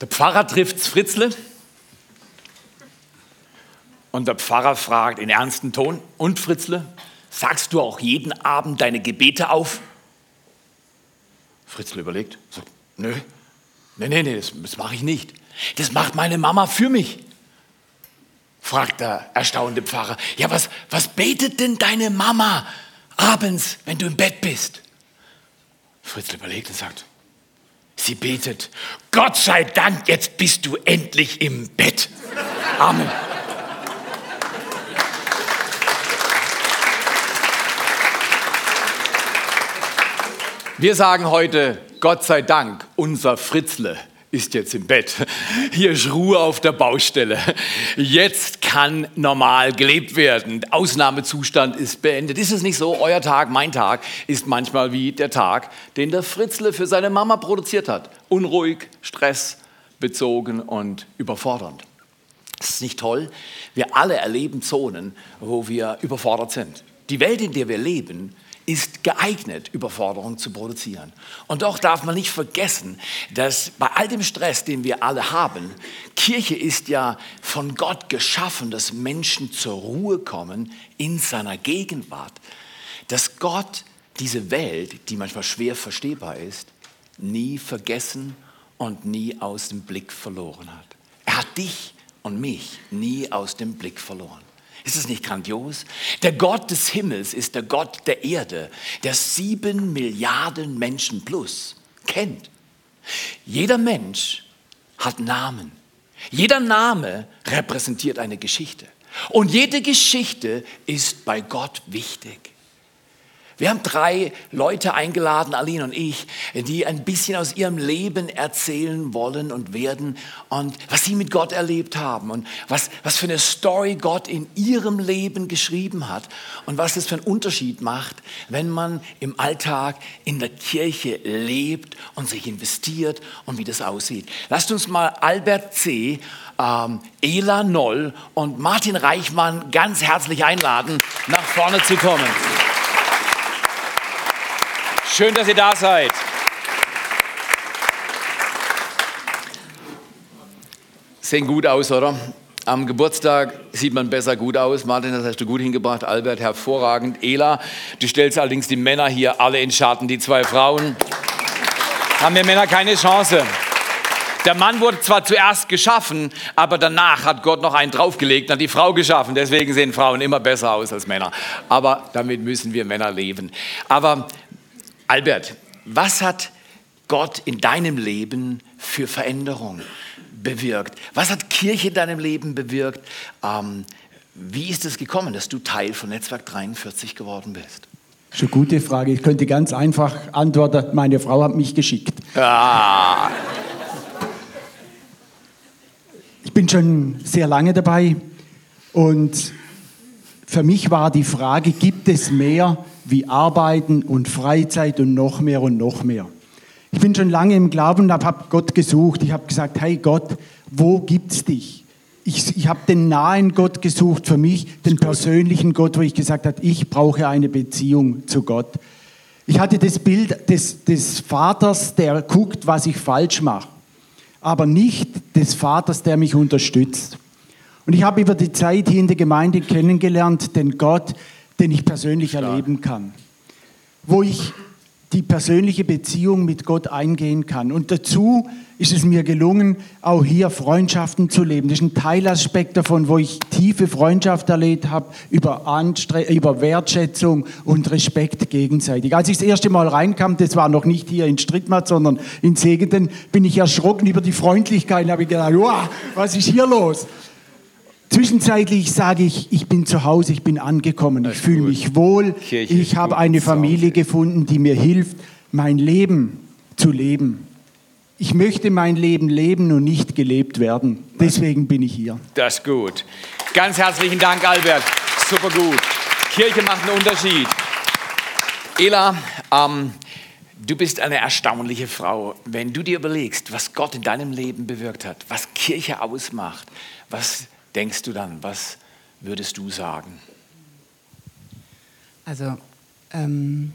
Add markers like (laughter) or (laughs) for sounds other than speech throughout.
Der Pfarrer trifft Fritzle und der Pfarrer fragt in ernstem Ton, und Fritzle, sagst du auch jeden Abend deine Gebete auf? Fritzle überlegt, sagt, nö, nee, nee, nee, das, das mache ich nicht. Das macht meine Mama für mich. Fragt der erstaunte Pfarrer, ja, was, was betet denn deine Mama abends, wenn du im Bett bist? Fritzle überlegt und sagt, sie betet, Gott sei Dank, jetzt bist du endlich im Bett. Amen. Wir sagen heute, Gott sei Dank, unser Fritzle ist jetzt im Bett. Hier ist Ruhe auf der Baustelle. Jetzt kann normal gelebt werden. Ausnahmezustand ist beendet. Ist es nicht so? Euer Tag, mein Tag ist manchmal wie der Tag, den der Fritzle für seine Mama produziert hat. Unruhig, stressbezogen und überfordernd. Das ist nicht toll. Wir alle erleben Zonen, wo wir überfordert sind. Die Welt, in der wir leben, ist geeignet, Überforderung zu produzieren. Und doch darf man nicht vergessen, dass bei all dem Stress, den wir alle haben, Kirche ist ja von Gott geschaffen, dass Menschen zur Ruhe kommen in seiner Gegenwart. Dass Gott diese Welt, die manchmal schwer verstehbar ist, nie vergessen und nie aus dem Blick verloren hat. Er hat dich und mich nie aus dem Blick verloren. Ist es nicht grandios? Der Gott des Himmels ist der Gott der Erde, der sieben Milliarden Menschen plus kennt. Jeder Mensch hat Namen. Jeder Name repräsentiert eine Geschichte. Und jede Geschichte ist bei Gott wichtig. Wir haben drei Leute eingeladen, Aline und ich, die ein bisschen aus ihrem Leben erzählen wollen und werden und was sie mit Gott erlebt haben und was, was für eine Story Gott in ihrem Leben geschrieben hat und was es für einen Unterschied macht, wenn man im Alltag in der Kirche lebt und sich investiert und wie das aussieht. Lasst uns mal Albert C., ähm, Ela Noll und Martin Reichmann ganz herzlich einladen, nach vorne zu kommen. Schön, dass ihr da seid. Sehen gut aus, oder? Am Geburtstag sieht man besser gut aus. Martin, das hast du gut hingebracht. Albert, hervorragend. Ela, du stellst allerdings die Männer hier alle in Schatten. Die zwei Frauen haben wir Männer keine Chance. Der Mann wurde zwar zuerst geschaffen, aber danach hat Gott noch einen draufgelegt und hat die Frau geschaffen. Deswegen sehen Frauen immer besser aus als Männer. Aber damit müssen wir Männer leben. Aber Albert, was hat Gott in deinem Leben für Veränderung bewirkt? Was hat Kirche in deinem Leben bewirkt? Ähm, wie ist es gekommen, dass du Teil von Netzwerk 43 geworden bist? Das ist eine gute Frage. Ich könnte ganz einfach antworten, meine Frau hat mich geschickt. Ah. Ich bin schon sehr lange dabei und für mich war die Frage, gibt es mehr wie Arbeiten und Freizeit und noch mehr und noch mehr? Ich bin schon lange im Glauben und habe Gott gesucht. Ich habe gesagt, hey Gott, wo gibt's dich? Ich, ich habe den nahen Gott gesucht für mich, den persönlichen Gott, wo ich gesagt habe, ich brauche eine Beziehung zu Gott. Ich hatte das Bild des, des Vaters, der guckt, was ich falsch mache, aber nicht des Vaters, der mich unterstützt. Und ich habe über die Zeit hier in der Gemeinde kennengelernt, den Gott, den ich persönlich Stark. erleben kann. Wo ich die persönliche Beziehung mit Gott eingehen kann. Und dazu ist es mir gelungen, auch hier Freundschaften zu leben. Das ist ein Teilaspekt davon, wo ich tiefe Freundschaft erlebt habe, über, Anstre über Wertschätzung und Respekt gegenseitig. Als ich das erste Mal reinkam, das war noch nicht hier in Strittmatt, sondern in Segeten, bin ich erschrocken über die Freundlichkeit und habe gedacht, wow, was ist hier los? Zwischenzeitlich sage ich, ich bin zu Hause, ich bin angekommen, ich fühle mich wohl, Kirche ich habe eine Familie gefunden, die mir hilft, mein Leben zu leben. Ich möchte mein Leben leben und nicht gelebt werden. Deswegen bin ich hier. Das ist gut. Ganz herzlichen Dank, Albert. Super gut. Kirche macht einen Unterschied. Ela, ähm, du bist eine erstaunliche Frau. Wenn du dir überlegst, was Gott in deinem Leben bewirkt hat, was Kirche ausmacht, was denkst du dann? Was würdest du sagen? Also, ähm,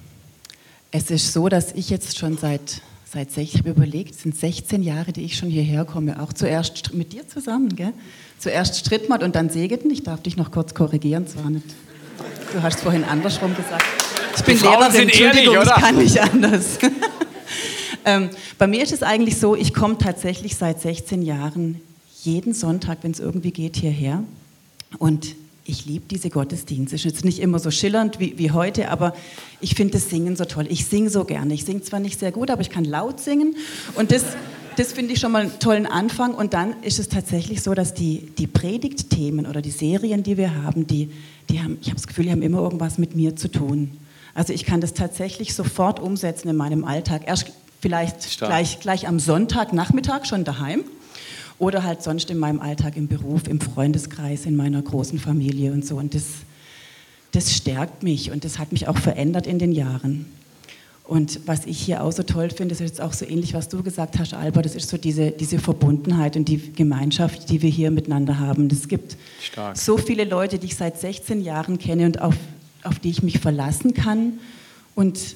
es ist so, dass ich jetzt schon seit, seit sech, ich habe überlegt, es sind 16 Jahre, die ich schon hierher komme, auch zuerst mit dir zusammen, gell? Zuerst Strittmatt und dann Segeten. Ich darf dich noch kurz korrigieren, zwar nicht. Du hast vorhin andersrum gesagt. Ich bin Lehrerin, Entschuldigung, ehrlich, ich kann nicht anders. (laughs) ähm, bei mir ist es eigentlich so, ich komme tatsächlich seit 16 Jahren jeden Sonntag, wenn es irgendwie geht, hierher. Und ich liebe diese Gottesdienste. Ist jetzt nicht immer so schillernd wie, wie heute, aber ich finde das Singen so toll. Ich singe so gerne. Ich singe zwar nicht sehr gut, aber ich kann laut singen. Und das, das finde ich schon mal einen tollen Anfang. Und dann ist es tatsächlich so, dass die, die Predigtthemen oder die Serien, die wir haben, die, die haben, ich habe das Gefühl, die haben immer irgendwas mit mir zu tun. Also ich kann das tatsächlich sofort umsetzen in meinem Alltag. Erst vielleicht gleich, gleich am Sonntagnachmittag schon daheim oder halt sonst in meinem Alltag im Beruf, im Freundeskreis, in meiner großen Familie und so. Und das, das stärkt mich und das hat mich auch verändert in den Jahren. Und was ich hier auch so toll finde, das ist jetzt auch so ähnlich, was du gesagt hast, Albert, das ist so diese, diese Verbundenheit und die Gemeinschaft, die wir hier miteinander haben. Es gibt Stark. so viele Leute, die ich seit 16 Jahren kenne und auf, auf die ich mich verlassen kann. Und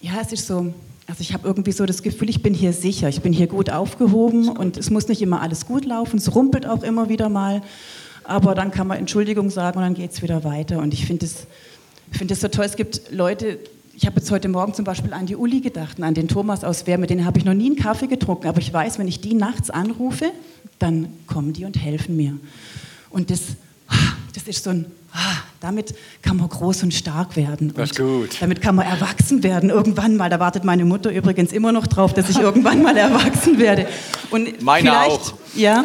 ja, es ist so, also ich habe irgendwie so das Gefühl, ich bin hier sicher, ich bin hier gut aufgehoben und es muss nicht immer alles gut laufen, es rumpelt auch immer wieder mal, aber dann kann man Entschuldigung sagen und dann geht es wieder weiter. Und ich finde es find so toll, es gibt Leute, ich habe jetzt heute Morgen zum Beispiel an die Uli gedacht, an den Thomas aus Wehr, mit denen habe ich noch nie einen Kaffee getrunken, aber ich weiß, wenn ich die nachts anrufe, dann kommen die und helfen mir. Und das, das ist so ein ah, damit kann man groß und stark werden. Das ist gut. Damit kann man erwachsen werden. Irgendwann mal, da wartet meine Mutter übrigens immer noch drauf, dass ich irgendwann mal erwachsen werde. Und Meine auch. Ja.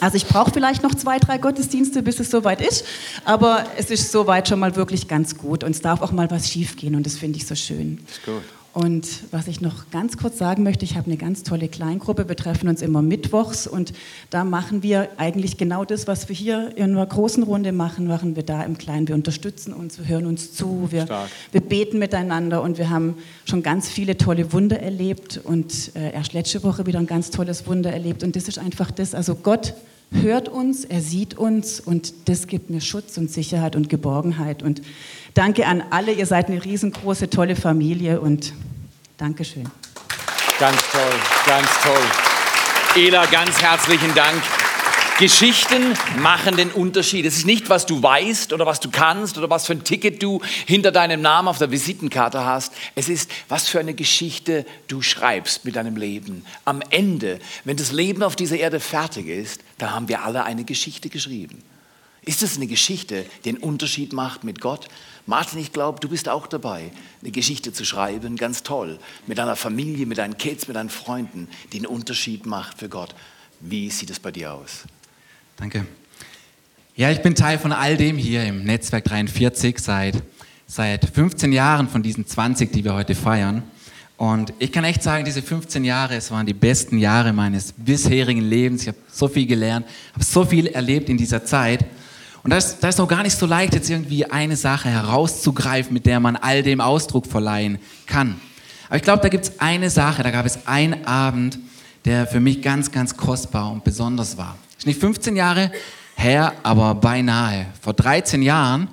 Also ich brauche vielleicht noch zwei, drei Gottesdienste, bis es soweit ist, aber es ist soweit schon mal wirklich ganz gut und es darf auch mal was schiefgehen und das finde ich so schön. Das ist gut. Und was ich noch ganz kurz sagen möchte, ich habe eine ganz tolle Kleingruppe, wir treffen uns immer mittwochs und da machen wir eigentlich genau das, was wir hier in einer großen Runde machen, machen wir da im Kleinen. Wir unterstützen uns, wir hören uns zu, wir, wir beten miteinander und wir haben schon ganz viele tolle Wunder erlebt und äh, erst letzte Woche wieder ein ganz tolles Wunder erlebt. Und das ist einfach das, also Gott hört uns, er sieht uns und das gibt mir Schutz und Sicherheit und Geborgenheit. Und Danke an alle, ihr seid eine riesengroße, tolle Familie und Dankeschön. Ganz toll, ganz toll. Ela, ganz herzlichen Dank. Geschichten machen den Unterschied. Es ist nicht, was du weißt oder was du kannst oder was für ein Ticket du hinter deinem Namen auf der Visitenkarte hast. Es ist, was für eine Geschichte du schreibst mit deinem Leben. Am Ende, wenn das Leben auf dieser Erde fertig ist, da haben wir alle eine Geschichte geschrieben. Ist es eine Geschichte, die den Unterschied macht mit Gott? Martin, ich glaube, du bist auch dabei, eine Geschichte zu schreiben, ganz toll, mit deiner Familie, mit deinen Kids, mit deinen Freunden, die einen Unterschied macht für Gott. Wie sieht es bei dir aus? Danke. Ja, ich bin Teil von all dem hier im Netzwerk 43 seit, seit 15 Jahren von diesen 20, die wir heute feiern. Und ich kann echt sagen, diese 15 Jahre, es waren die besten Jahre meines bisherigen Lebens. Ich habe so viel gelernt, habe so viel erlebt in dieser Zeit. Und da ist, das ist auch gar nicht so leicht, jetzt irgendwie eine Sache herauszugreifen, mit der man all dem Ausdruck verleihen kann. Aber ich glaube, da gibt es eine Sache, da gab es einen Abend, der für mich ganz, ganz kostbar und besonders war. Ist nicht 15 Jahre her, aber beinahe. Vor 13 Jahren,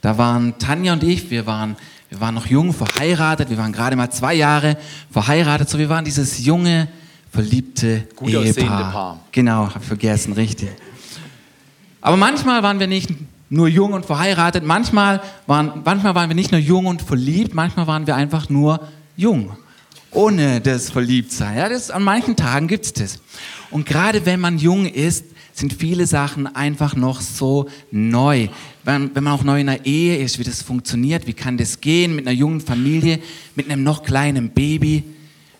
da waren Tanja und ich, wir waren, wir waren noch jung verheiratet, wir waren gerade mal zwei Jahre verheiratet, so wir waren dieses junge, verliebte Gut Ehepaar. Paar. Genau, habe vergessen, richtig. Aber manchmal waren wir nicht nur jung und verheiratet, manchmal waren, manchmal waren wir nicht nur jung und verliebt, manchmal waren wir einfach nur jung, ohne das Verliebtsein. Ja, das, an manchen Tagen gibt es das. Und gerade wenn man jung ist, sind viele Sachen einfach noch so neu. Wenn, wenn man auch neu in einer Ehe ist, wie das funktioniert, wie kann das gehen mit einer jungen Familie, mit einem noch kleinen Baby.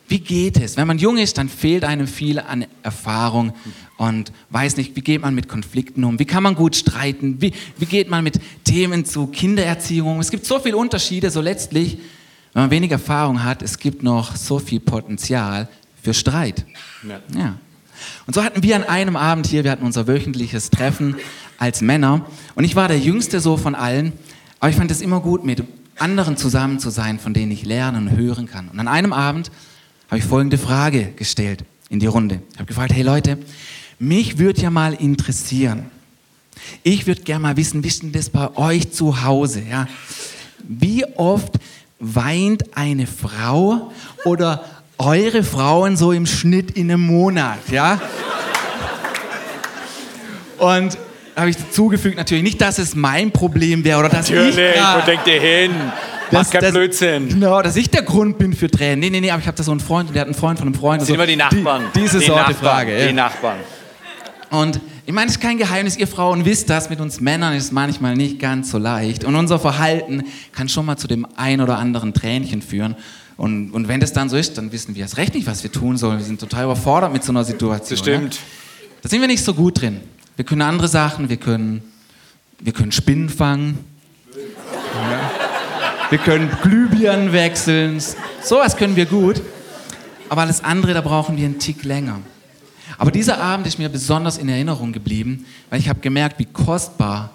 Wie geht es? Wenn man jung ist, dann fehlt einem viel an Erfahrung und weiß nicht, wie geht man mit Konflikten um, wie kann man gut streiten, wie, wie geht man mit Themen zu Kindererziehung. Es gibt so viele Unterschiede, so letztlich, wenn man wenig Erfahrung hat, es gibt noch so viel Potenzial für Streit. Ja. ja. Und so hatten wir an einem Abend hier, wir hatten unser wöchentliches Treffen als Männer und ich war der Jüngste so von allen, aber ich fand es immer gut, mit anderen zusammen zu sein, von denen ich lernen und hören kann. Und an einem Abend habe ich folgende Frage gestellt in die Runde. Ich habe gefragt, hey Leute, mich würde ja mal interessieren, ich würde gerne mal wissen, wissen das bei euch zu Hause, ja? Wie oft weint eine Frau oder eure Frauen so im Schnitt in einem Monat, ja? Und habe ich dazugefügt, natürlich nicht, dass es mein Problem wäre oder dass Natürlich, ich... Ja, wo denkt ihr hin? Mach keinen Blödsinn. Genau, dass ich der Grund bin für Tränen. Nee, nee, nee, aber ich habe da so einen Freund und der hat einen Freund von einem Freund. Das sind so. immer die Nachbarn. Die, diese die Sorte Nachbarn, Frage. Ja. Die Nachbarn. Und ich meine, es ist kein Geheimnis, ihr Frauen wisst das, mit uns Männern ist es manchmal nicht ganz so leicht. Und unser Verhalten kann schon mal zu dem ein oder anderen Tränchen führen. Und, und wenn das dann so ist, dann wissen wir erst recht nicht, was wir tun sollen. Wir sind total überfordert mit so einer Situation. Das stimmt. Ja? Da sind wir nicht so gut drin. Wir können andere Sachen, wir können, wir können Spinnen fangen. Ja. Wir können Glühbirnen wechseln. Sowas können wir gut. Aber alles andere, da brauchen wir einen Tick länger. Aber dieser Abend ist mir besonders in Erinnerung geblieben, weil ich habe gemerkt, wie kostbar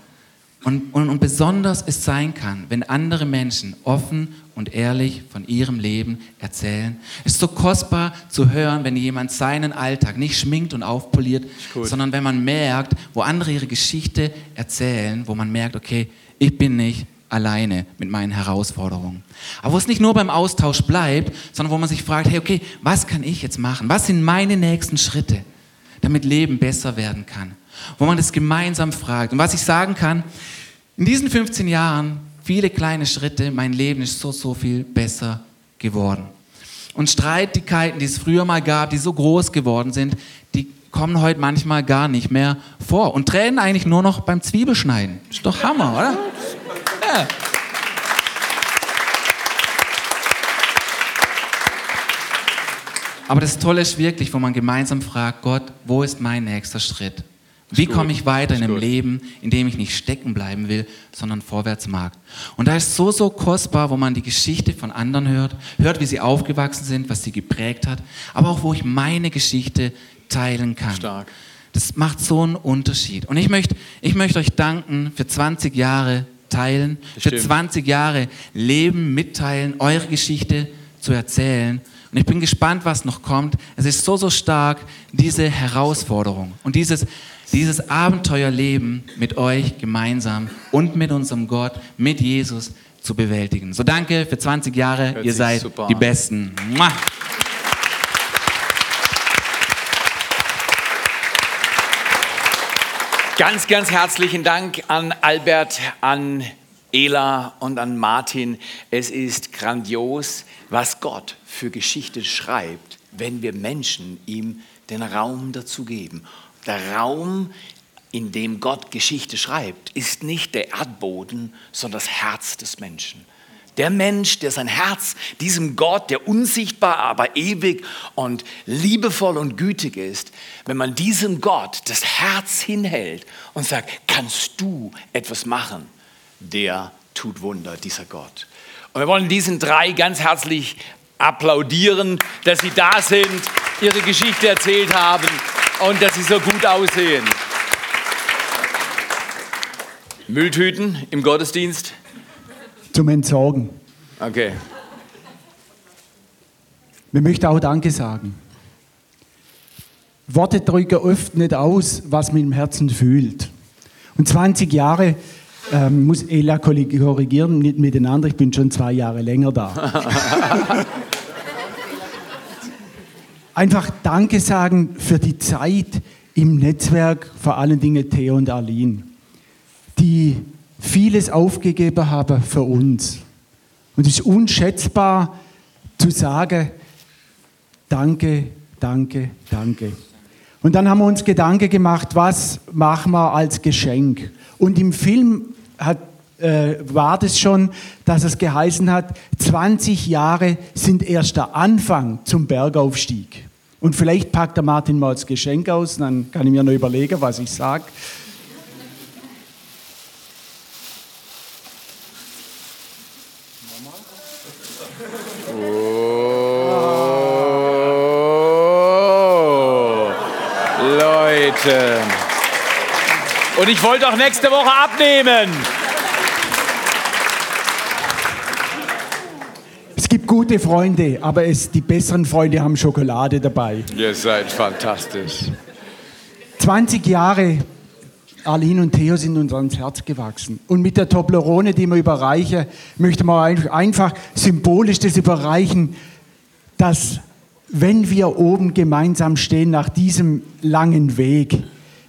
und, und, und besonders es sein kann, wenn andere Menschen offen und ehrlich von ihrem Leben erzählen. Es ist so kostbar zu hören, wenn jemand seinen Alltag nicht schminkt und aufpoliert, sondern wenn man merkt, wo andere ihre Geschichte erzählen, wo man merkt, okay, ich bin nicht alleine mit meinen Herausforderungen. Aber wo es nicht nur beim Austausch bleibt, sondern wo man sich fragt, hey, okay, was kann ich jetzt machen? Was sind meine nächsten Schritte, damit Leben besser werden kann? Wo man das gemeinsam fragt. Und was ich sagen kann, in diesen 15 Jahren, viele kleine Schritte, mein Leben ist so, so viel besser geworden. Und Streitigkeiten, die es früher mal gab, die so groß geworden sind, die kommen heute manchmal gar nicht mehr vor. Und Tränen eigentlich nur noch beim Zwiebelschneiden. Ist doch Hammer, oder? Ja. Aber das Tolle ist wirklich, wo man gemeinsam fragt, Gott, wo ist mein nächster Schritt? Wie komme ich weiter in einem gut. Leben, in dem ich nicht stecken bleiben will, sondern vorwärts mag? Und da ist so, so kostbar, wo man die Geschichte von anderen hört, hört, wie sie aufgewachsen sind, was sie geprägt hat, aber auch, wo ich meine Geschichte teilen kann. Stark. Das macht so einen Unterschied. Und ich möchte, ich möchte euch danken für 20 Jahre teilen, für stimmt. 20 Jahre Leben mitteilen, eure Geschichte zu erzählen. Und ich bin gespannt, was noch kommt. Es ist so, so stark, diese Herausforderung und dieses, dieses Abenteuerleben mit euch gemeinsam und mit unserem Gott, mit Jesus zu bewältigen. So danke für 20 Jahre. Hört Ihr seid die an. Besten. Mua. Ganz, ganz herzlichen Dank an Albert, an Ela und an Martin. Es ist grandios, was Gott für Geschichte schreibt, wenn wir Menschen ihm den Raum dazu geben. Der Raum, in dem Gott Geschichte schreibt, ist nicht der Erdboden, sondern das Herz des Menschen. Der Mensch, der sein Herz diesem Gott, der unsichtbar, aber ewig und liebevoll und gütig ist, wenn man diesem Gott das Herz hinhält und sagt, kannst du etwas machen, der tut Wunder, dieser Gott. Und wir wollen diesen drei ganz herzlich applaudieren, dass sie da sind, ihre Geschichte erzählt haben und dass sie so gut aussehen. Mülltüten im Gottesdienst? Zum Entsorgen. Okay. Wir möchten auch Danke sagen. Worte drücken oft nicht aus, was man im Herzen fühlt. Und 20 Jahre, ähm, muss Ela korrigieren, nicht miteinander, ich bin schon zwei Jahre länger da. (laughs) Einfach Danke sagen für die Zeit im Netzwerk, vor allen Dingen Theo und Arlene, die vieles aufgegeben haben für uns. Und es ist unschätzbar zu sagen, danke, danke, danke. Und dann haben wir uns Gedanken gemacht, was machen wir als Geschenk. Und im Film hat, äh, war das schon, dass es geheißen hat, 20 Jahre sind erst der Anfang zum Bergaufstieg. Und vielleicht packt der Martin mal das Geschenk aus, dann kann ich mir noch überlegen, was ich sage. Oh, Leute. Und ich wollte auch nächste Woche abnehmen. Es gibt gute Freunde, aber es, die besseren Freunde haben Schokolade dabei. Ihr seid fantastisch. 20 Jahre Arlene und Theo sind uns ans Herz gewachsen. Und mit der Toblerone, die wir überreichen, möchte man ein- einfach symbolisch das überreichen, dass wenn wir oben gemeinsam stehen nach diesem langen Weg,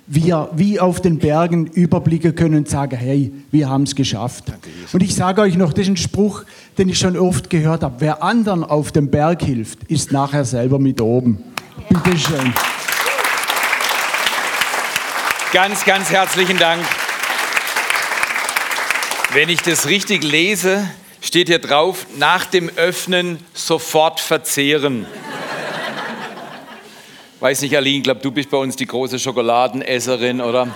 wir wie auf den Bergen überblicken können und sagen, hey, wir haben es geschafft. Und ich sage euch noch, das ist ein Spruch, den ich schon oft gehört habe. Wer anderen auf dem Berg hilft, ist nachher selber mit oben. Bitte schön. Ganz, ganz herzlichen Dank. Wenn ich das richtig lese, steht hier drauf, nach dem Öffnen sofort verzehren. Weiß nicht, Aline, ich glaube, du bist bei uns die große Schokoladenesserin, oder?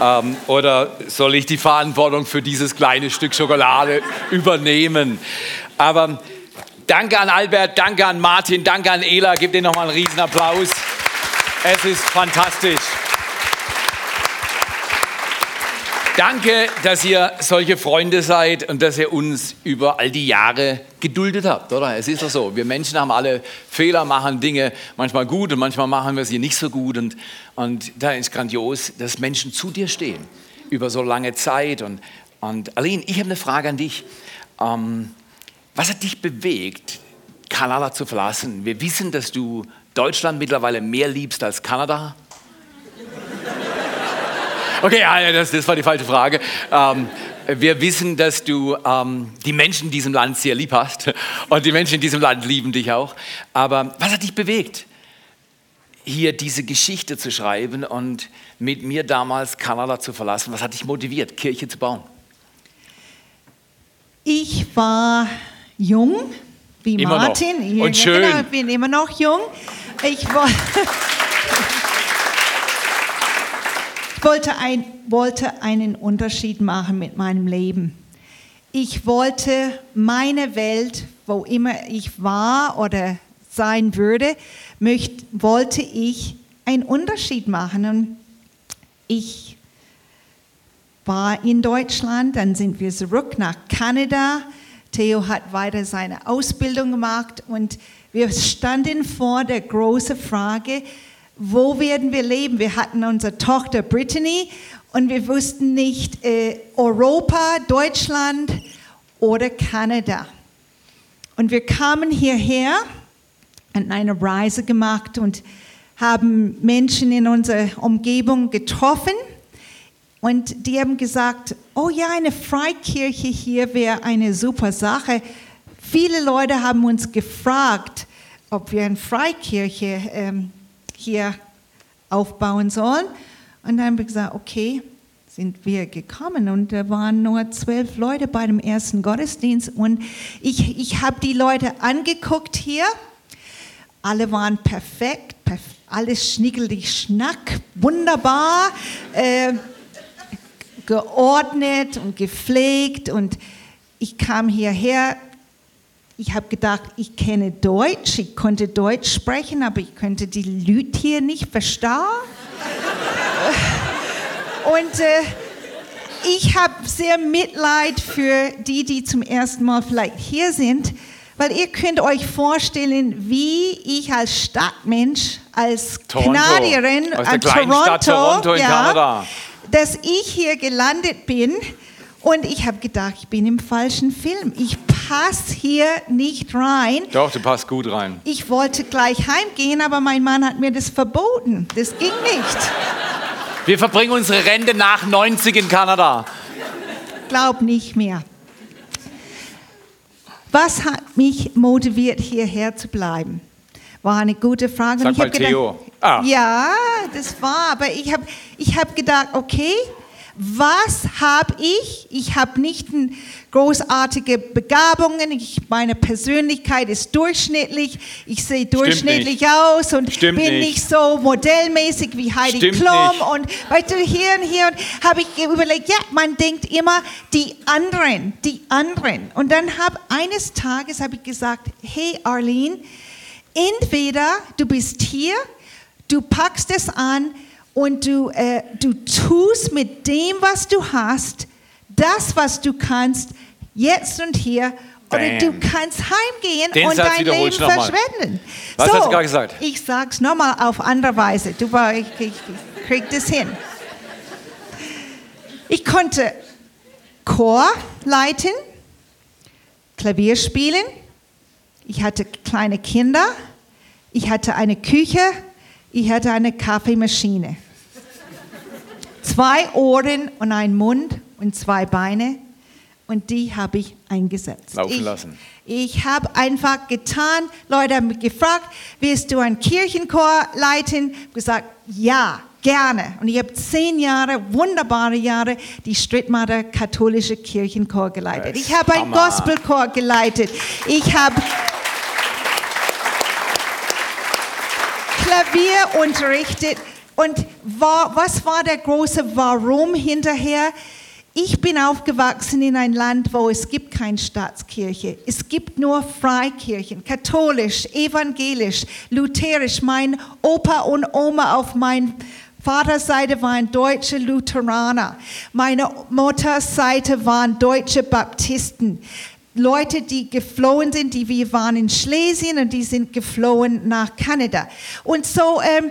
Ähm, oder soll ich die Verantwortung für dieses kleine Stück Schokolade übernehmen? Aber danke an Albert, danke an Martin, danke an Ela. Gib denen nochmal einen riesen Applaus. Es ist fantastisch. Danke, dass ihr solche Freunde seid und dass ihr uns über all die Jahre geduldet habt, oder? Es ist doch so. Wir Menschen haben alle Fehler, machen Dinge manchmal gut und manchmal machen wir sie nicht so gut. Und, und da ist grandios, dass Menschen zu dir stehen über so lange Zeit. Und, und Aline, ich habe eine Frage an dich. Ähm, was hat dich bewegt, Kanada zu verlassen? Wir wissen, dass du Deutschland mittlerweile mehr liebst als Kanada. Okay, ja, das, das war die falsche Frage. Ähm, wir wissen, dass du ähm, die Menschen in diesem Land sehr lieb hast und die Menschen in diesem Land lieben dich auch. Aber was hat dich bewegt, hier diese Geschichte zu schreiben und mit mir damals Kanada zu verlassen? Was hat dich motiviert, Kirche zu bauen? Ich war jung, wie Immer noch. Martin. Und schön. Genau, ich bin immer noch jung. Ich war (laughs) Ich wollte, ein, wollte einen Unterschied machen mit meinem Leben. Ich wollte meine Welt, wo immer ich war oder sein würde, möcht, wollte ich einen Unterschied machen. Und ich war in Deutschland, dann sind wir zurück nach Kanada. Theo hat weiter seine Ausbildung gemacht und wir standen vor der großen Frage, wo werden wir leben? Wir hatten unsere Tochter Brittany und wir wussten nicht äh, Europa, Deutschland oder Kanada. Und wir kamen hierher, hatten eine Reise gemacht und haben Menschen in unserer Umgebung getroffen. Und die haben gesagt, oh ja, eine Freikirche hier wäre eine super Sache. Viele Leute haben uns gefragt, ob wir eine Freikirche ähm, hier aufbauen sollen. Und dann haben wir gesagt, okay, sind wir gekommen und da waren nur zwölf Leute bei dem ersten Gottesdienst und ich, ich habe die Leute angeguckt hier. Alle waren perfekt, perf alles schnickelig schnack, wunderbar, äh, geordnet und gepflegt und ich kam hierher, ich habe gedacht, ich kenne Deutsch, ich konnte Deutsch sprechen, aber ich könnte die Leute hier nicht verstehen. (laughs) Und äh, ich habe sehr Mitleid für die, die zum ersten Mal vielleicht hier sind, weil ihr könnt euch vorstellen, wie ich als Stadtmensch, als Toronto. Kanadierin, Aus der Toronto, Stadt Toronto in ja, Kanada. dass ich hier gelandet bin und ich habe gedacht, ich bin im falschen Film. Ich passe hier nicht rein. Doch, du passt gut rein. Ich wollte gleich heimgehen, aber mein Mann hat mir das verboten. Das ging nicht. Wir verbringen unsere Rente nach 90 in Kanada. Glaub nicht mehr. Was hat mich motiviert, hierher zu bleiben? War eine gute Frage. Sag Und ich mal gedacht, Theo. Ah. Ja, das war, aber ich habe ich hab gedacht, okay, was habe ich? Ich habe nicht großartige Begabungen. Ich, meine Persönlichkeit ist durchschnittlich. Ich sehe durchschnittlich nicht. aus und Stimmt bin nicht. nicht so modellmäßig wie Heidi Stimmt Klum. nicht. Und weißt du, hier und hier und habe ich überlegt, ja, man denkt immer die anderen, die anderen. Und dann habe eines Tages habe ich gesagt, hey Arlene, entweder du bist hier, du packst es an und du, äh, du tust mit dem, was du hast, das, was du kannst, jetzt und hier, oder Bam. du kannst heimgehen Den und Satz dein Leben verschwenden. Was hast du gerade gesagt? Ich sag's nochmal auf andere Weise. Du, ich, ich, ich krieg das hin. Ich konnte Chor leiten, Klavier spielen. Ich hatte kleine Kinder. Ich hatte eine Küche, ich hatte eine Kaffeemaschine. Zwei Ohren und ein Mund und zwei Beine und die habe ich eingesetzt. Laufen ich, lassen. Ich habe einfach getan. Leute haben mich gefragt, willst du einen Kirchenchor leiten? Ich habe gesagt, ja, gerne. Und ich habe zehn Jahre, wunderbare Jahre, die Strittmatter katholische Kirchenchor geleitet. Ich habe einen. Gospelchor geleitet. Ich habe Klavier unterrichtet. Und war, was war der große Warum hinterher? Ich bin aufgewachsen in ein Land, wo es gibt keine Staatskirche. Es gibt nur Freikirchen, katholisch, evangelisch, lutherisch. Mein Opa und Oma auf meiner Vaterseite waren deutsche Lutheraner. Meine Mutters Seite waren deutsche Baptisten. Leute, die geflohen sind, die wir waren in Schlesien und die sind geflohen nach Kanada. Und so, ähm,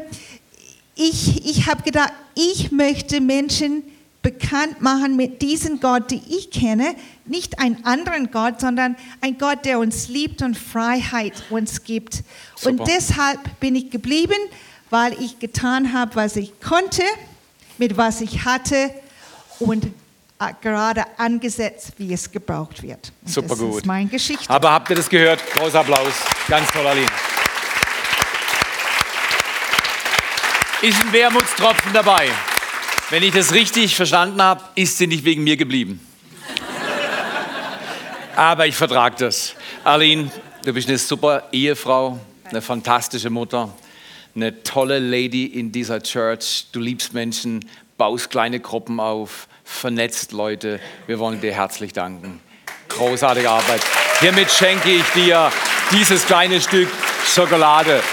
ich, ich habe gedacht, ich möchte Menschen bekannt machen mit diesem Gott, den ich kenne, nicht einen anderen Gott, sondern ein Gott, der uns liebt und Freiheit uns gibt. Und Super. deshalb bin ich geblieben, weil ich getan habe, was ich konnte, mit was ich hatte und äh, gerade angesetzt, wie es gebraucht wird. Und Super das gut. ist meine Geschichte. Aber habt ihr das gehört? Großer Applaus. Ganz toll, Aline. Ist ein Wermutstropfen dabei. Wenn ich das richtig verstanden habe, ist sie nicht wegen mir geblieben. Aber ich vertrage das. Aline, du bist eine super Ehefrau, eine fantastische Mutter, eine tolle Lady in dieser Church. Du liebst Menschen, baust kleine Gruppen auf, vernetzt Leute. Wir wollen dir herzlich danken. Großartige Arbeit. Hiermit schenke ich dir dieses kleine Stück Schokolade.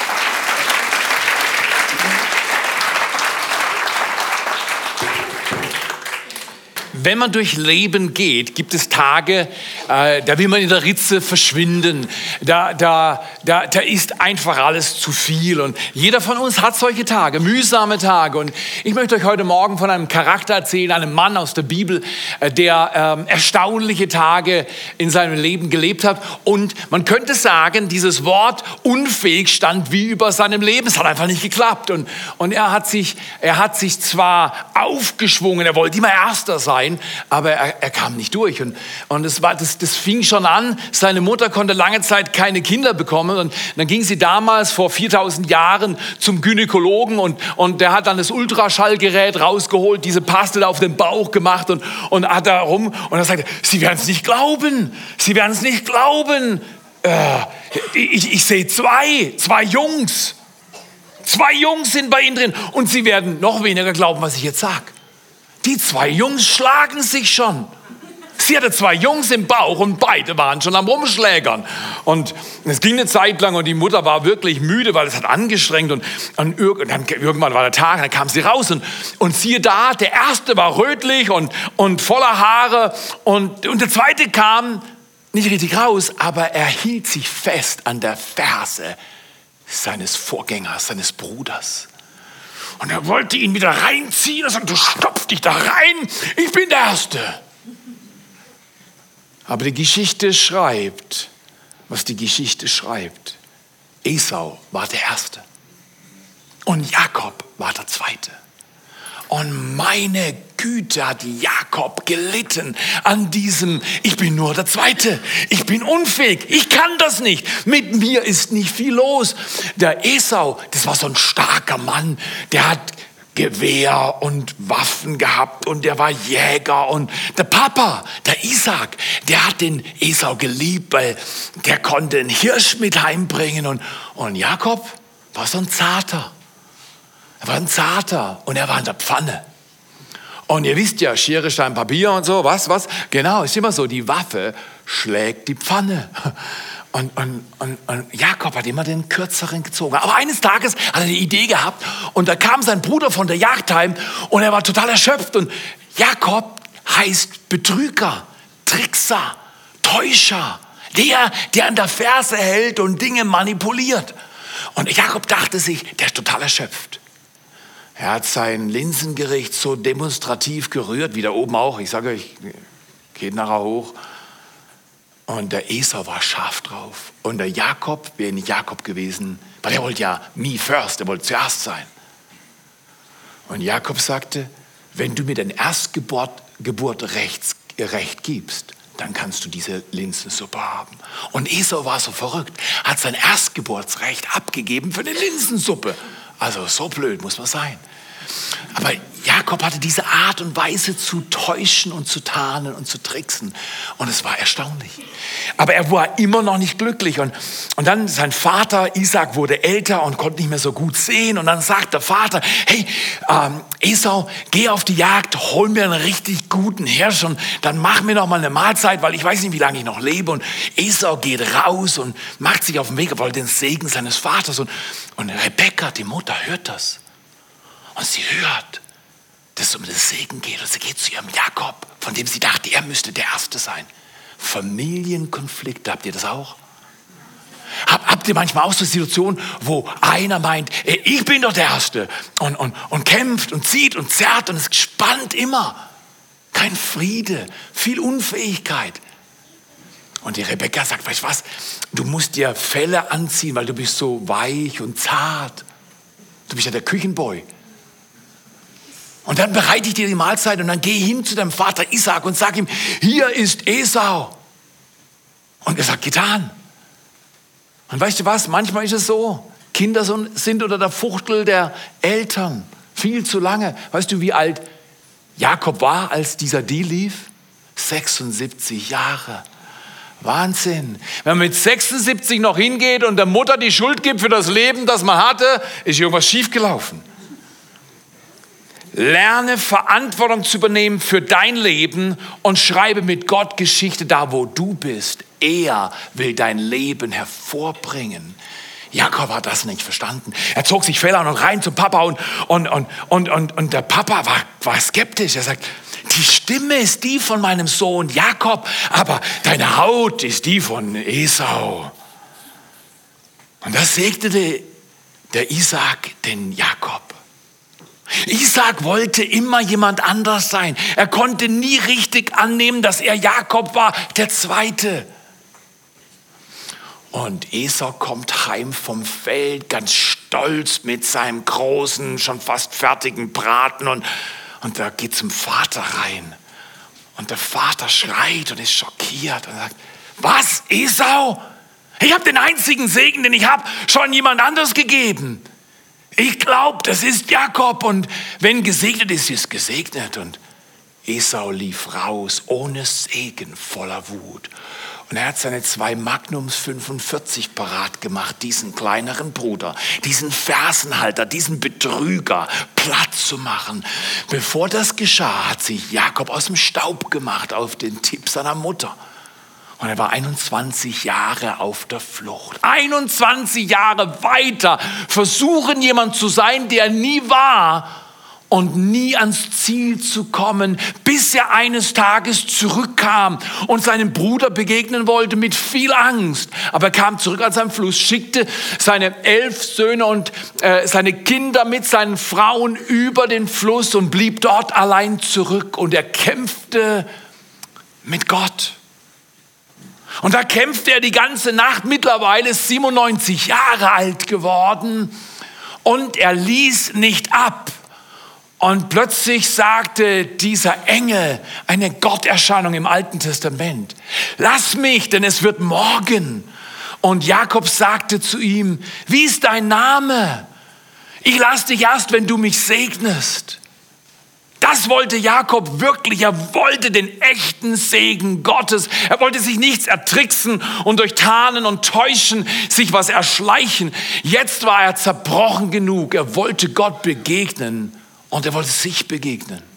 Wenn man durch Leben geht, gibt es Tage, äh, da will man in der Ritze verschwinden. Da, da, da, da ist einfach alles zu viel. Und jeder von uns hat solche Tage, mühsame Tage. Und ich möchte euch heute Morgen von einem Charakter erzählen, einem Mann aus der Bibel, äh, der ähm, erstaunliche Tage in seinem Leben gelebt hat. Und man könnte sagen, dieses Wort unfähig stand wie über seinem Leben. Es hat einfach nicht geklappt. Und, und er, hat sich, er hat sich zwar aufgeschwungen, er wollte immer Erster sein, aber er, er kam nicht durch. Und, und das, war, das, das fing schon an. Seine Mutter konnte lange Zeit keine Kinder bekommen. Und dann ging sie damals vor 4000 Jahren zum Gynäkologen und, und der hat dann das Ultraschallgerät rausgeholt, diese Pastel auf den Bauch gemacht und, und hat da rum. Und er sagte, Sie werden es nicht glauben. Sie werden es nicht glauben. Äh, ich, ich sehe zwei, zwei Jungs. Zwei Jungs sind bei Ihnen drin und Sie werden noch weniger glauben, was ich jetzt sage. Die zwei Jungs schlagen sich schon. Sie hatte zwei Jungs im Bauch und beide waren schon am Rumschlägern. Und es ging eine Zeit lang und die Mutter war wirklich müde, weil es hat angestrengt. Und, und, und irgendwann war der Tag, dann kam sie raus und, und siehe da, der erste war rötlich und, und voller Haare. Und, und der zweite kam nicht richtig raus, aber er hielt sich fest an der Ferse seines Vorgängers, seines Bruders. Und er wollte ihn wieder reinziehen und sagte, du stopf dich da rein, ich bin der Erste. Aber die Geschichte schreibt, was die Geschichte schreibt. Esau war der Erste und Jakob war der Zweite. Und meine Güte hat Jakob gelitten an diesem, ich bin nur der Zweite, ich bin unfähig, ich kann das nicht, mit mir ist nicht viel los. Der Esau, das war so ein starker Mann, der hat Gewehr und Waffen gehabt und der war Jäger. Und der Papa, der Isaac, der hat den Esau geliebt, weil der konnte einen Hirsch mit heimbringen. Und, und Jakob war so ein Zarter. Er war ein Zarter und er war in der Pfanne. Und ihr wisst ja, Schere, Stein, Papier und so, was, was? Genau, ist immer so, die Waffe schlägt die Pfanne. Und, und, und, und Jakob hat immer den kürzeren gezogen. Aber eines Tages hat er eine Idee gehabt und da kam sein Bruder von der Jagd heim und er war total erschöpft. Und Jakob heißt Betrüger, Trickser, Täuscher, der, der an der Ferse hält und Dinge manipuliert. Und Jakob dachte sich, der ist total erschöpft. Er hat sein Linsengericht so demonstrativ gerührt, wie da oben auch. Ich sage euch, geht nachher hoch. Und der Esau war scharf drauf. Und der Jakob wäre nicht Jakob gewesen, weil er wollte ja me first, er wollte zuerst sein. Und Jakob sagte, wenn du mir dein Erstgeburt Geburt rechts, recht gibst, dann kannst du diese Linsensuppe haben. Und Esau war so verrückt, hat sein Erstgeburtsrecht abgegeben für eine Linsensuppe. Also so blöd muss man sein. Aber Jakob hatte diese Art und Weise zu täuschen und zu tarnen und zu tricksen. Und es war erstaunlich. Aber er war immer noch nicht glücklich. Und, und dann sein Vater, Isaac, wurde älter und konnte nicht mehr so gut sehen. Und dann sagt der Vater, hey, ähm, Esau, geh auf die Jagd, hol mir einen richtig guten Hirsch und dann mach mir noch mal eine Mahlzeit, weil ich weiß nicht, wie lange ich noch lebe. Und Esau geht raus und macht sich auf den Weg, weil den Segen seines Vaters. Und, und Rebekka, die Mutter, hört das. Und sie hört, dass es um den Segen geht. Und sie geht zu ihrem Jakob, von dem sie dachte, er müsste der Erste sein. Familienkonflikte, habt ihr das auch? Hab, habt ihr manchmal auch so Situationen, wo einer meint, ich bin doch der Erste und, und, und kämpft und zieht und zerrt und ist gespannt immer. Kein Friede, viel Unfähigkeit. Und die Rebecca sagt, weißt du was, du musst dir Felle anziehen, weil du bist so weich und zart. Du bist ja der Küchenboy. Und dann bereite ich dir die Mahlzeit und dann gehe hin zu deinem Vater Isaac und sage ihm, hier ist Esau. Und er sagt, getan. Und weißt du was, manchmal ist es so, Kinder sind unter der Fuchtel der Eltern viel zu lange. Weißt du, wie alt Jakob war, als dieser Deal lief? 76 Jahre. Wahnsinn. Wenn man mit 76 noch hingeht und der Mutter die Schuld gibt für das Leben, das man hatte, ist irgendwas schiefgelaufen. Lerne Verantwortung zu übernehmen für dein Leben und schreibe mit Gott Geschichte da, wo du bist. Er will dein Leben hervorbringen. Jakob hat das nicht verstanden. Er zog sich Fell an und rein zum Papa und, und, und, und, und, und der Papa war, war skeptisch. Er sagt, die Stimme ist die von meinem Sohn Jakob, aber deine Haut ist die von Esau. Und das segnete der Isaac den Jakob. Isaac wollte immer jemand anders sein. Er konnte nie richtig annehmen, dass er Jakob war, der Zweite. Und Esau kommt heim vom Feld, ganz stolz mit seinem großen, schon fast fertigen Braten. Und, und da geht zum Vater rein. Und der Vater schreit und ist schockiert und sagt, was, Esau? Ich habe den einzigen Segen, den ich habe, schon jemand anders gegeben. Ich glaube, das ist Jakob und wenn gesegnet ist, ist gesegnet. Und Esau lief raus ohne Segen, voller Wut. Und er hat seine zwei Magnums 45 parat gemacht, diesen kleineren Bruder, diesen Fersenhalter, diesen Betrüger platt zu machen. Bevor das geschah, hat sich Jakob aus dem Staub gemacht auf den Tipp seiner Mutter. Und er war 21 Jahre auf der Flucht. 21 Jahre weiter versuchen, jemand zu sein, der nie war und nie ans Ziel zu kommen, bis er eines Tages zurückkam und seinem Bruder begegnen wollte mit viel Angst. Aber er kam zurück an seinem Fluss, schickte seine elf Söhne und äh, seine Kinder mit seinen Frauen über den Fluss und blieb dort allein zurück. Und er kämpfte mit Gott. Und da kämpfte er die ganze Nacht, mittlerweile 97 Jahre alt geworden. Und er ließ nicht ab. Und plötzlich sagte dieser Engel, eine Gotterscheinung im Alten Testament, lass mich, denn es wird morgen. Und Jakob sagte zu ihm, wie ist dein Name? Ich lass dich erst, wenn du mich segnest. Das wollte Jakob wirklich. Er wollte den echten Segen Gottes. Er wollte sich nichts ertricksen und durch Tarnen und Täuschen sich was erschleichen. Jetzt war er zerbrochen genug. Er wollte Gott begegnen und er wollte sich begegnen.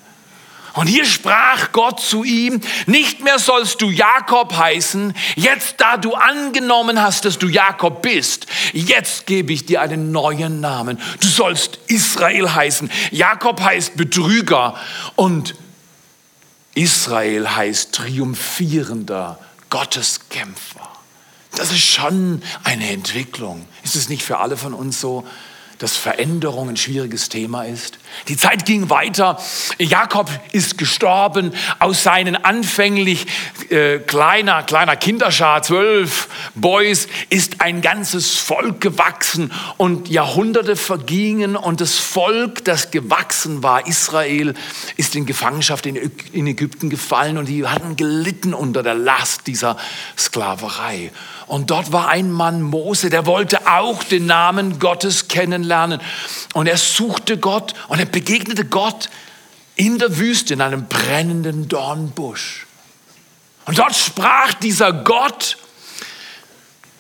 Und hier sprach Gott zu ihm, nicht mehr sollst du Jakob heißen, jetzt da du angenommen hast, dass du Jakob bist, jetzt gebe ich dir einen neuen Namen. Du sollst Israel heißen. Jakob heißt Betrüger und Israel heißt triumphierender Gotteskämpfer. Das ist schon eine Entwicklung. Ist es nicht für alle von uns so? Dass Veränderung ein schwieriges Thema ist. Die Zeit ging weiter. Jakob ist gestorben. Aus seinen anfänglich äh, kleiner, kleiner Kinderschar, zwölf Boys, ist ein ganzes Volk gewachsen und Jahrhunderte vergingen und das Volk, das gewachsen war, Israel, ist in Gefangenschaft in, in Ägypten gefallen und die hatten gelitten unter der Last dieser Sklaverei. Und dort war ein Mann, Mose, der wollte auch den Namen Gottes kennenlernen. Und er suchte Gott und er begegnete Gott in der Wüste in einem brennenden Dornbusch. Und dort sprach dieser Gott,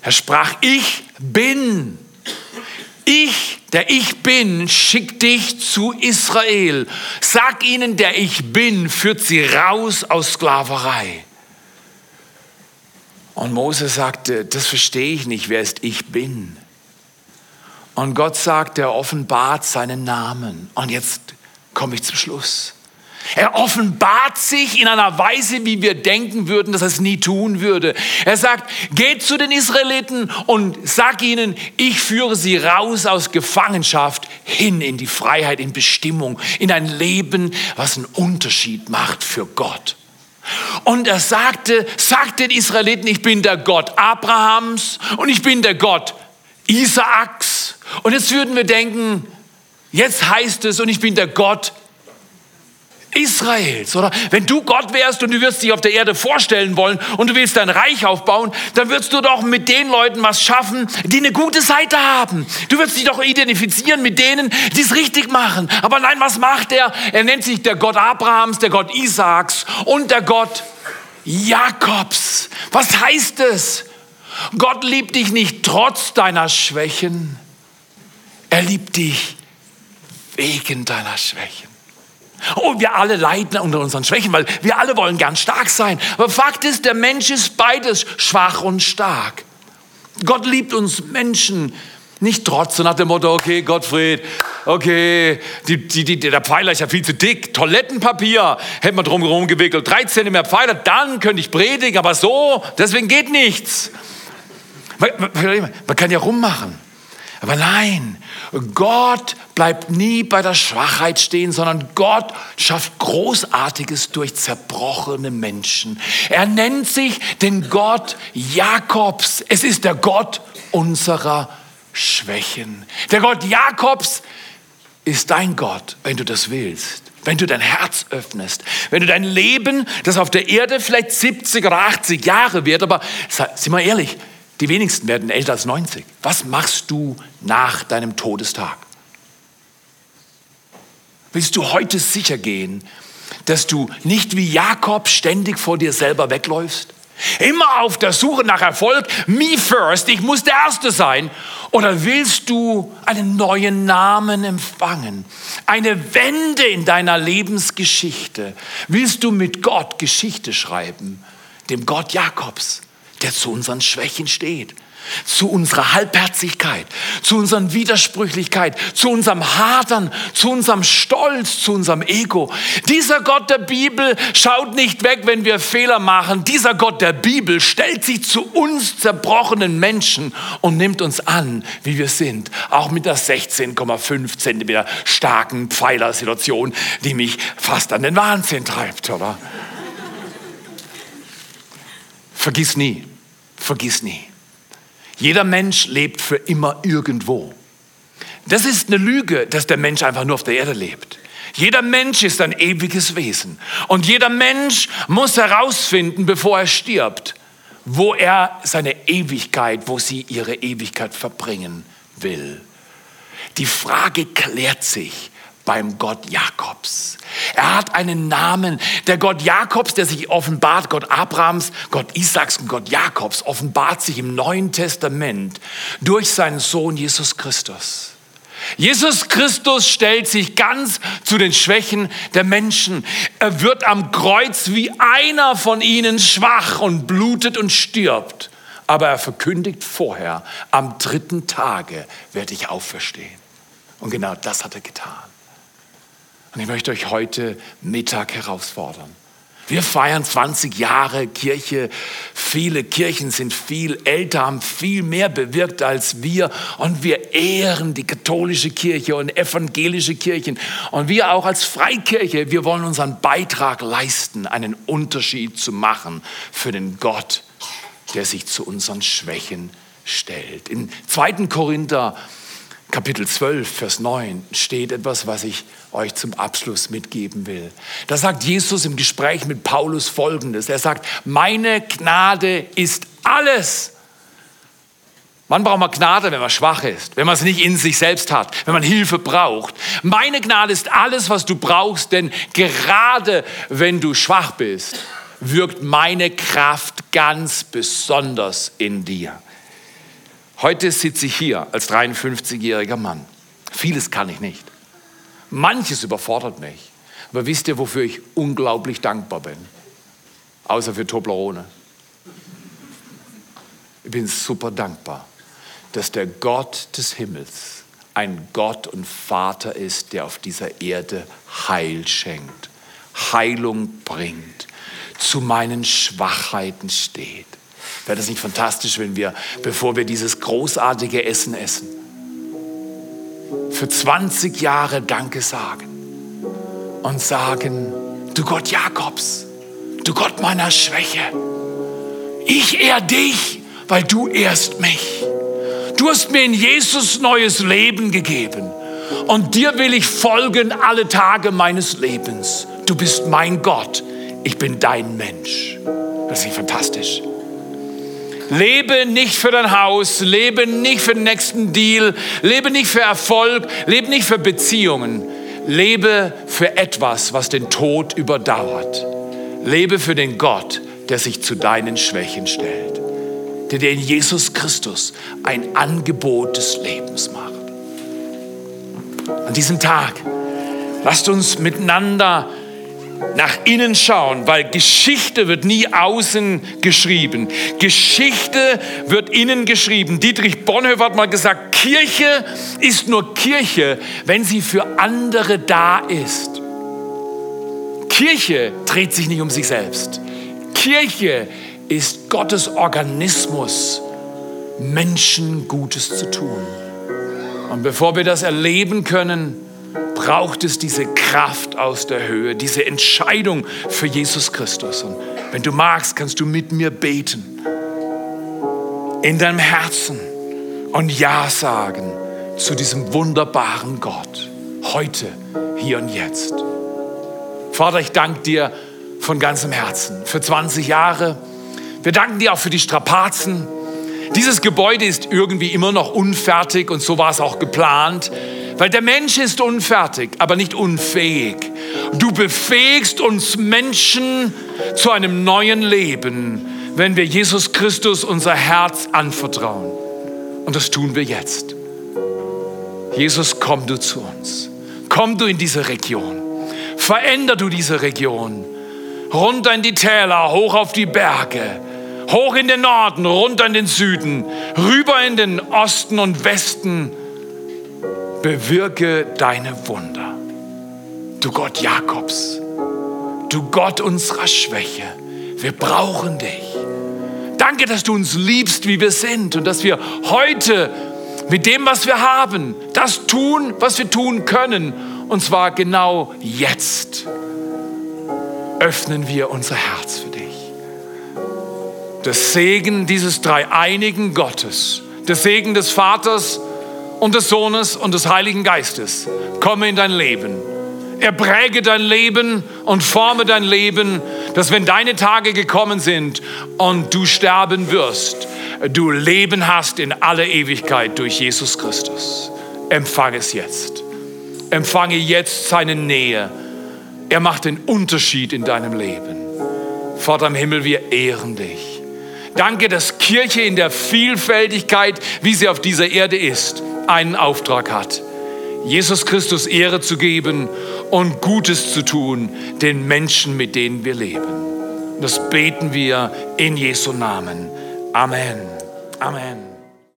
er sprach, ich bin. Ich, der ich bin, schick dich zu Israel. Sag ihnen, der ich bin, führt sie raus aus Sklaverei. Und Mose sagte, das verstehe ich nicht, wer ist ich bin. Und Gott sagt, er offenbart seinen Namen. Und jetzt komme ich zum Schluss. Er offenbart sich in einer Weise, wie wir denken würden, dass er es nie tun würde. Er sagt, geht zu den Israeliten und sag ihnen, ich führe sie raus aus Gefangenschaft hin in die Freiheit, in Bestimmung, in ein Leben, was einen Unterschied macht für Gott. Und er sagte, sagt den Israeliten, ich bin der Gott Abrahams und ich bin der Gott Isaaks. Und jetzt würden wir denken, jetzt heißt es, und ich bin der Gott Israels, oder? Wenn du Gott wärst und du wirst dich auf der Erde vorstellen wollen und du willst dein Reich aufbauen, dann würdest du doch mit den Leuten was schaffen, die eine gute Seite haben. Du würdest dich doch identifizieren mit denen, die es richtig machen. Aber nein, was macht er? Er nennt sich der Gott Abrahams, der Gott Isaaks und der Gott Jakobs. Was heißt es? Gott liebt dich nicht trotz deiner Schwächen. Er liebt dich wegen deiner Schwächen. Oh, wir alle leiden unter unseren Schwächen, weil wir alle wollen ganz stark sein. Aber Fakt ist, der Mensch ist beides, schwach und stark. Gott liebt uns Menschen nicht trotz, so nach dem Motto, okay, Gottfried, okay, die, die, die, der Pfeiler ist ja viel zu dick, Toilettenpapier hätten wir drumherum gewickelt, drei Zentimeter Pfeiler, dann könnte ich predigen, aber so, deswegen geht nichts. Man, man, man kann ja rummachen. Aber nein, Gott bleibt nie bei der Schwachheit stehen, sondern Gott schafft Großartiges durch zerbrochene Menschen. Er nennt sich den Gott Jakobs. Es ist der Gott unserer Schwächen. Der Gott Jakobs ist dein Gott, wenn du das willst. Wenn du dein Herz öffnest, wenn du dein Leben, das auf der Erde vielleicht 70 oder 80 Jahre wird, aber sind wir ehrlich, die wenigsten werden älter als 90. Was machst du nach deinem Todestag? Willst du heute sicher gehen, dass du nicht wie Jakob ständig vor dir selber wegläufst? Immer auf der Suche nach Erfolg, me first, ich muss der Erste sein. Oder willst du einen neuen Namen empfangen? Eine Wende in deiner Lebensgeschichte? Willst du mit Gott Geschichte schreiben? Dem Gott Jakobs? Der zu unseren Schwächen steht, zu unserer Halbherzigkeit, zu unserer Widersprüchlichkeit, zu unserem Hadern, zu unserem Stolz, zu unserem Ego. Dieser Gott der Bibel schaut nicht weg, wenn wir Fehler machen. Dieser Gott der Bibel stellt sich zu uns zerbrochenen Menschen und nimmt uns an, wie wir sind. Auch mit der 16,5 Zentimeter starken Pfeilersituation, die mich fast an den Wahnsinn treibt, oder? Vergiss nie, vergiss nie. Jeder Mensch lebt für immer irgendwo. Das ist eine Lüge, dass der Mensch einfach nur auf der Erde lebt. Jeder Mensch ist ein ewiges Wesen. Und jeder Mensch muss herausfinden, bevor er stirbt, wo er seine Ewigkeit, wo sie ihre Ewigkeit verbringen will. Die Frage klärt sich, beim Gott Jakobs. Er hat einen Namen. Der Gott Jakobs, der sich offenbart, Gott Abrahams, Gott Isaaks und Gott Jakobs, offenbart sich im Neuen Testament durch seinen Sohn Jesus Christus. Jesus Christus stellt sich ganz zu den Schwächen der Menschen. Er wird am Kreuz wie einer von ihnen schwach und blutet und stirbt. Aber er verkündigt vorher, am dritten Tage werde ich auferstehen. Und genau das hat er getan. Und ich möchte euch heute Mittag herausfordern. Wir feiern 20 Jahre Kirche. Viele Kirchen sind viel älter, haben viel mehr bewirkt als wir. Und wir ehren die katholische Kirche und evangelische Kirchen. Und wir auch als Freikirche, wir wollen unseren Beitrag leisten, einen Unterschied zu machen für den Gott, der sich zu unseren Schwächen stellt. In 2. Korinther Kapitel 12, Vers 9 steht etwas, was ich euch zum Abschluss mitgeben will. Da sagt Jesus im Gespräch mit Paulus Folgendes. Er sagt, meine Gnade ist alles. Wann braucht man Gnade, wenn man schwach ist, wenn man es nicht in sich selbst hat, wenn man Hilfe braucht? Meine Gnade ist alles, was du brauchst, denn gerade wenn du schwach bist, wirkt meine Kraft ganz besonders in dir. Heute sitze ich hier als 53-jähriger Mann. Vieles kann ich nicht. Manches überfordert mich. Aber wisst ihr, wofür ich unglaublich dankbar bin? Außer für Toblerone. Ich bin super dankbar, dass der Gott des Himmels ein Gott und Vater ist, der auf dieser Erde Heil schenkt, Heilung bringt, zu meinen Schwachheiten steht. Wäre das nicht fantastisch, wenn wir, bevor wir dieses großartige Essen essen, für 20 Jahre Danke sagen und sagen, du Gott Jakobs, du Gott meiner Schwäche, ich ehr dich, weil du ehrst mich. Du hast mir in Jesus neues Leben gegeben und dir will ich folgen alle Tage meines Lebens. Du bist mein Gott, ich bin dein Mensch. Das ist nicht fantastisch. Lebe nicht für dein Haus, lebe nicht für den nächsten Deal, lebe nicht für Erfolg, lebe nicht für Beziehungen. Lebe für etwas, was den Tod überdauert. Lebe für den Gott, der sich zu deinen Schwächen stellt, der dir in Jesus Christus ein Angebot des Lebens macht. An diesem Tag lasst uns miteinander nach innen schauen, weil Geschichte wird nie außen geschrieben. Geschichte wird innen geschrieben. Dietrich Bonhoeffer hat mal gesagt, Kirche ist nur Kirche, wenn sie für andere da ist. Kirche dreht sich nicht um sich selbst. Kirche ist Gottes Organismus, Menschen Gutes zu tun. Und bevor wir das erleben können, braucht es diese Kraft aus der Höhe, diese Entscheidung für Jesus Christus. Und wenn du magst, kannst du mit mir beten. In deinem Herzen und Ja sagen zu diesem wunderbaren Gott. Heute, hier und jetzt. Vater, ich danke dir von ganzem Herzen für 20 Jahre. Wir danken dir auch für die Strapazen. Dieses Gebäude ist irgendwie immer noch unfertig und so war es auch geplant. Weil der Mensch ist unfertig, aber nicht unfähig. Du befähigst uns Menschen zu einem neuen Leben, wenn wir Jesus Christus unser Herz anvertrauen. Und das tun wir jetzt. Jesus, komm du zu uns. Komm du in diese Region. Veränder du diese Region. Runter in die Täler, hoch auf die Berge. Hoch in den Norden, runter in den Süden. Rüber in den Osten und Westen bewirke deine Wunder. Du Gott Jakobs, du Gott unserer Schwäche, wir brauchen dich. Danke, dass du uns liebst, wie wir sind und dass wir heute mit dem, was wir haben, das tun, was wir tun können. Und zwar genau jetzt öffnen wir unser Herz für dich. Das Segen dieses dreieinigen Gottes, der Segen des Vaters, und des Sohnes und des Heiligen Geistes komme in dein Leben. Er präge dein Leben und forme dein Leben, dass wenn deine Tage gekommen sind und du sterben wirst, du Leben hast in aller Ewigkeit durch Jesus Christus. Empfange es jetzt. Empfange jetzt seine Nähe. Er macht den Unterschied in deinem Leben. Vater im Himmel, wir ehren dich. Danke, dass Kirche in der Vielfältigkeit, wie sie auf dieser Erde ist, einen Auftrag hat. Jesus Christus Ehre zu geben und Gutes zu tun den Menschen, mit denen wir leben. Das beten wir in Jesu Namen. Amen. Amen.